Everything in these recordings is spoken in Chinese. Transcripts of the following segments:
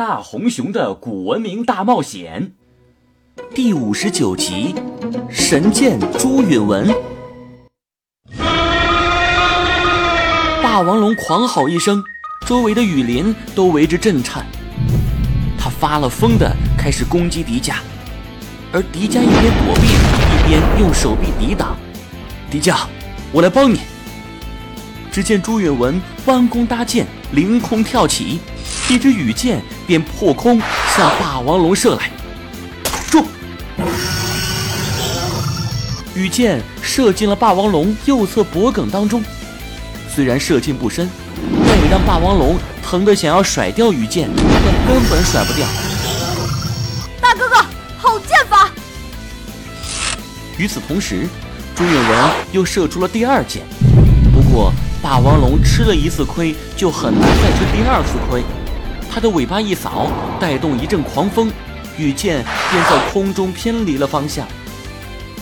大红熊的古文明大冒险第五十九集：神剑朱允文。霸王龙狂吼一声，周围的雨林都为之震颤。他发了疯的开始攻击迪迦，而迪迦一边躲避，一边用手臂抵挡。迪迦，我来帮你。只见朱允文弯弓搭箭，凌空跳起。一支羽箭便破空向霸王龙射来，中！羽箭射进了霸王龙右侧脖颈当中，虽然射进不深，但也让霸王龙疼得想要甩掉羽箭，但根本甩不掉。大哥哥，好剑法！与此同时，朱允文又射出了第二箭，不过霸王龙吃了一次亏，就很难再吃第二次亏。他的尾巴一扫，带动一阵狂风，羽箭便在空中偏离了方向。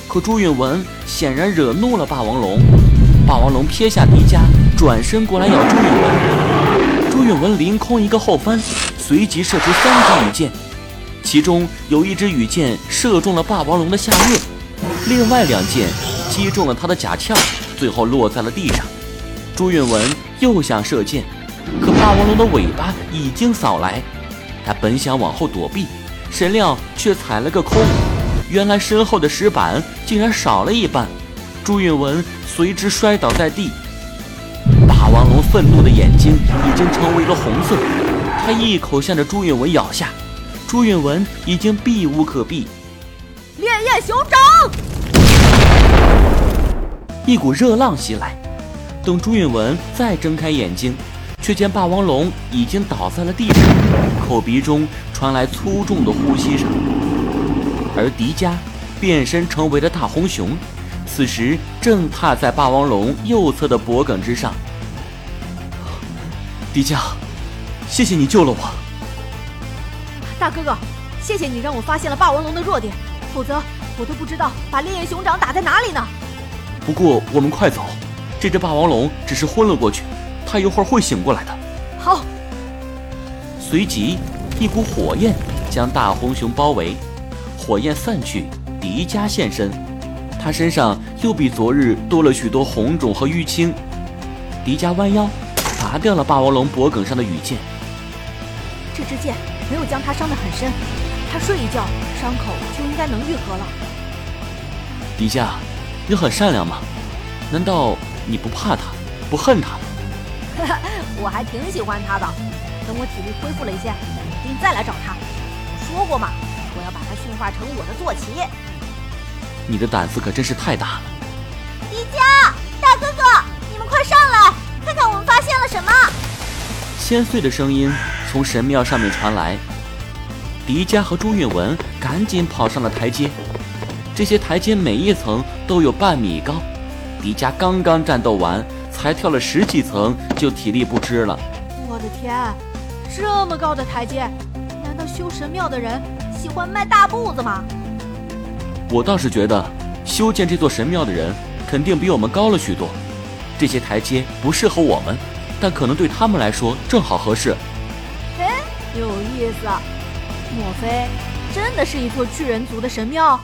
可朱允文显然惹怒了霸王龙，霸王龙撇下迪迦，转身过来咬朱允文。朱允文凌空一个后翻，随即射出三支羽箭，其中有一支羽箭射中了霸王龙的下颚，另外两箭击中了他的甲壳，最后落在了地上。朱允文又想射箭。可霸王龙的尾巴已经扫来，他本想往后躲避，谁料却踩了个空。原来身后的石板竟然少了一半，朱允文随之摔倒在地。霸王龙愤怒的眼睛已经成为了红色，他一口向着朱允文咬下，朱允文已经避无可避。烈焰熊掌！一股热浪袭来，等朱允文再睁开眼睛。却见霸王龙已经倒在了地上，口鼻中传来粗重的呼吸声，而迪迦变身成为了大红熊，此时正踏在霸王龙右侧的脖颈之上。迪迦，谢谢你救了我。大哥哥，谢谢你让我发现了霸王龙的弱点，否则我都不知道把烈焰熊掌打在哪里呢。不过我们快走，这只霸王龙只是昏了过去。他一会儿会醒过来的。好。随即，一股火焰将大红熊包围，火焰散去，迪迦现身，他身上又比昨日多了许多红肿和淤青。迪迦弯腰，拔掉了霸王龙脖颈上的羽箭。这支箭没有将他伤得很深，他睡一觉，伤口就应该能愈合了。迪迦，你很善良吗？难道你不怕他，不恨他？我还挺喜欢他的。等我体力恢复了一些，一定再来找他。说过嘛，我要把他驯化成我的坐骑。你的胆子可真是太大了。迪迦，大哥哥，你们快上来，看看我们发现了什么。千岁的声音从神庙上面传来。迪迦和朱允文赶紧跑上了台阶。这些台阶每一层都有半米高。迪迦刚刚战斗完。才跳了十几层，就体力不支了。我的天，这么高的台阶，难道修神庙的人喜欢迈大步子吗？我倒是觉得，修建这座神庙的人肯定比我们高了许多。这些台阶不适合我们，但可能对他们来说正好合适。嘿，有意思。莫非真的是一座巨人族的神庙？